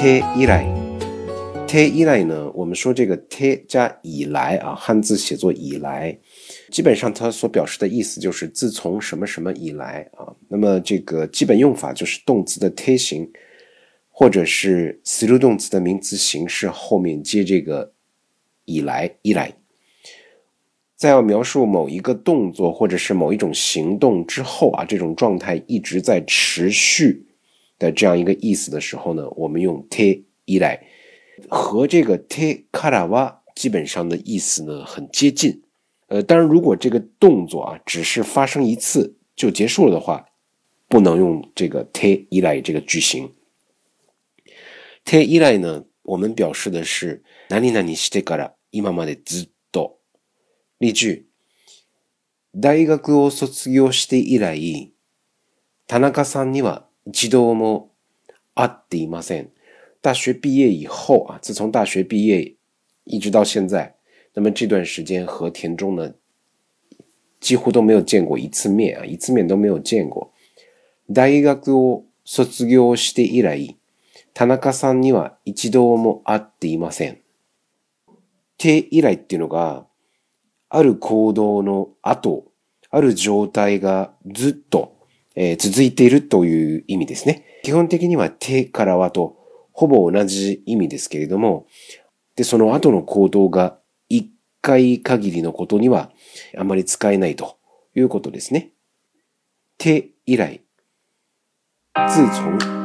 “以来”“以来”呢？我们说这个“来”加“以来”啊，汉字写作“以来”，基本上它所表示的意思就是自从什么什么以来啊。那么这个基本用法就是动词的“ T 形，或者是词助动词的名词形式后面接这个“以来”“以来”。再要描述某一个动作或者是某一种行动之后啊，这种状态一直在持续。的这样一个意思的时候呢，我们用 te 依来，和这个 te kara wa 基本上的意思呢很接近。呃，当然，如果这个动作啊只是发生一次就结束了的话，不能用这个 te 依来这个句型。te 依来呢，我们表示的是哪里哪里してから今まで的知道。例句：大学を卒業して以来、田中さんには。一度も会っていません。大学毕业以后啊，自从大学毕业一直到现在，那么这段时间和田中呢几乎都没有见过一次面啊，一次面都没有见过。大学を卒業して以来、田中さんには一度も会っていません。て以来っていうのが、ある行動の後、ある状態がずっとえー、続いているという意味ですね。基本的には手からはとほぼ同じ意味ですけれども、で、その後の行動が一回限りのことにはあまり使えないということですね。手以来、自从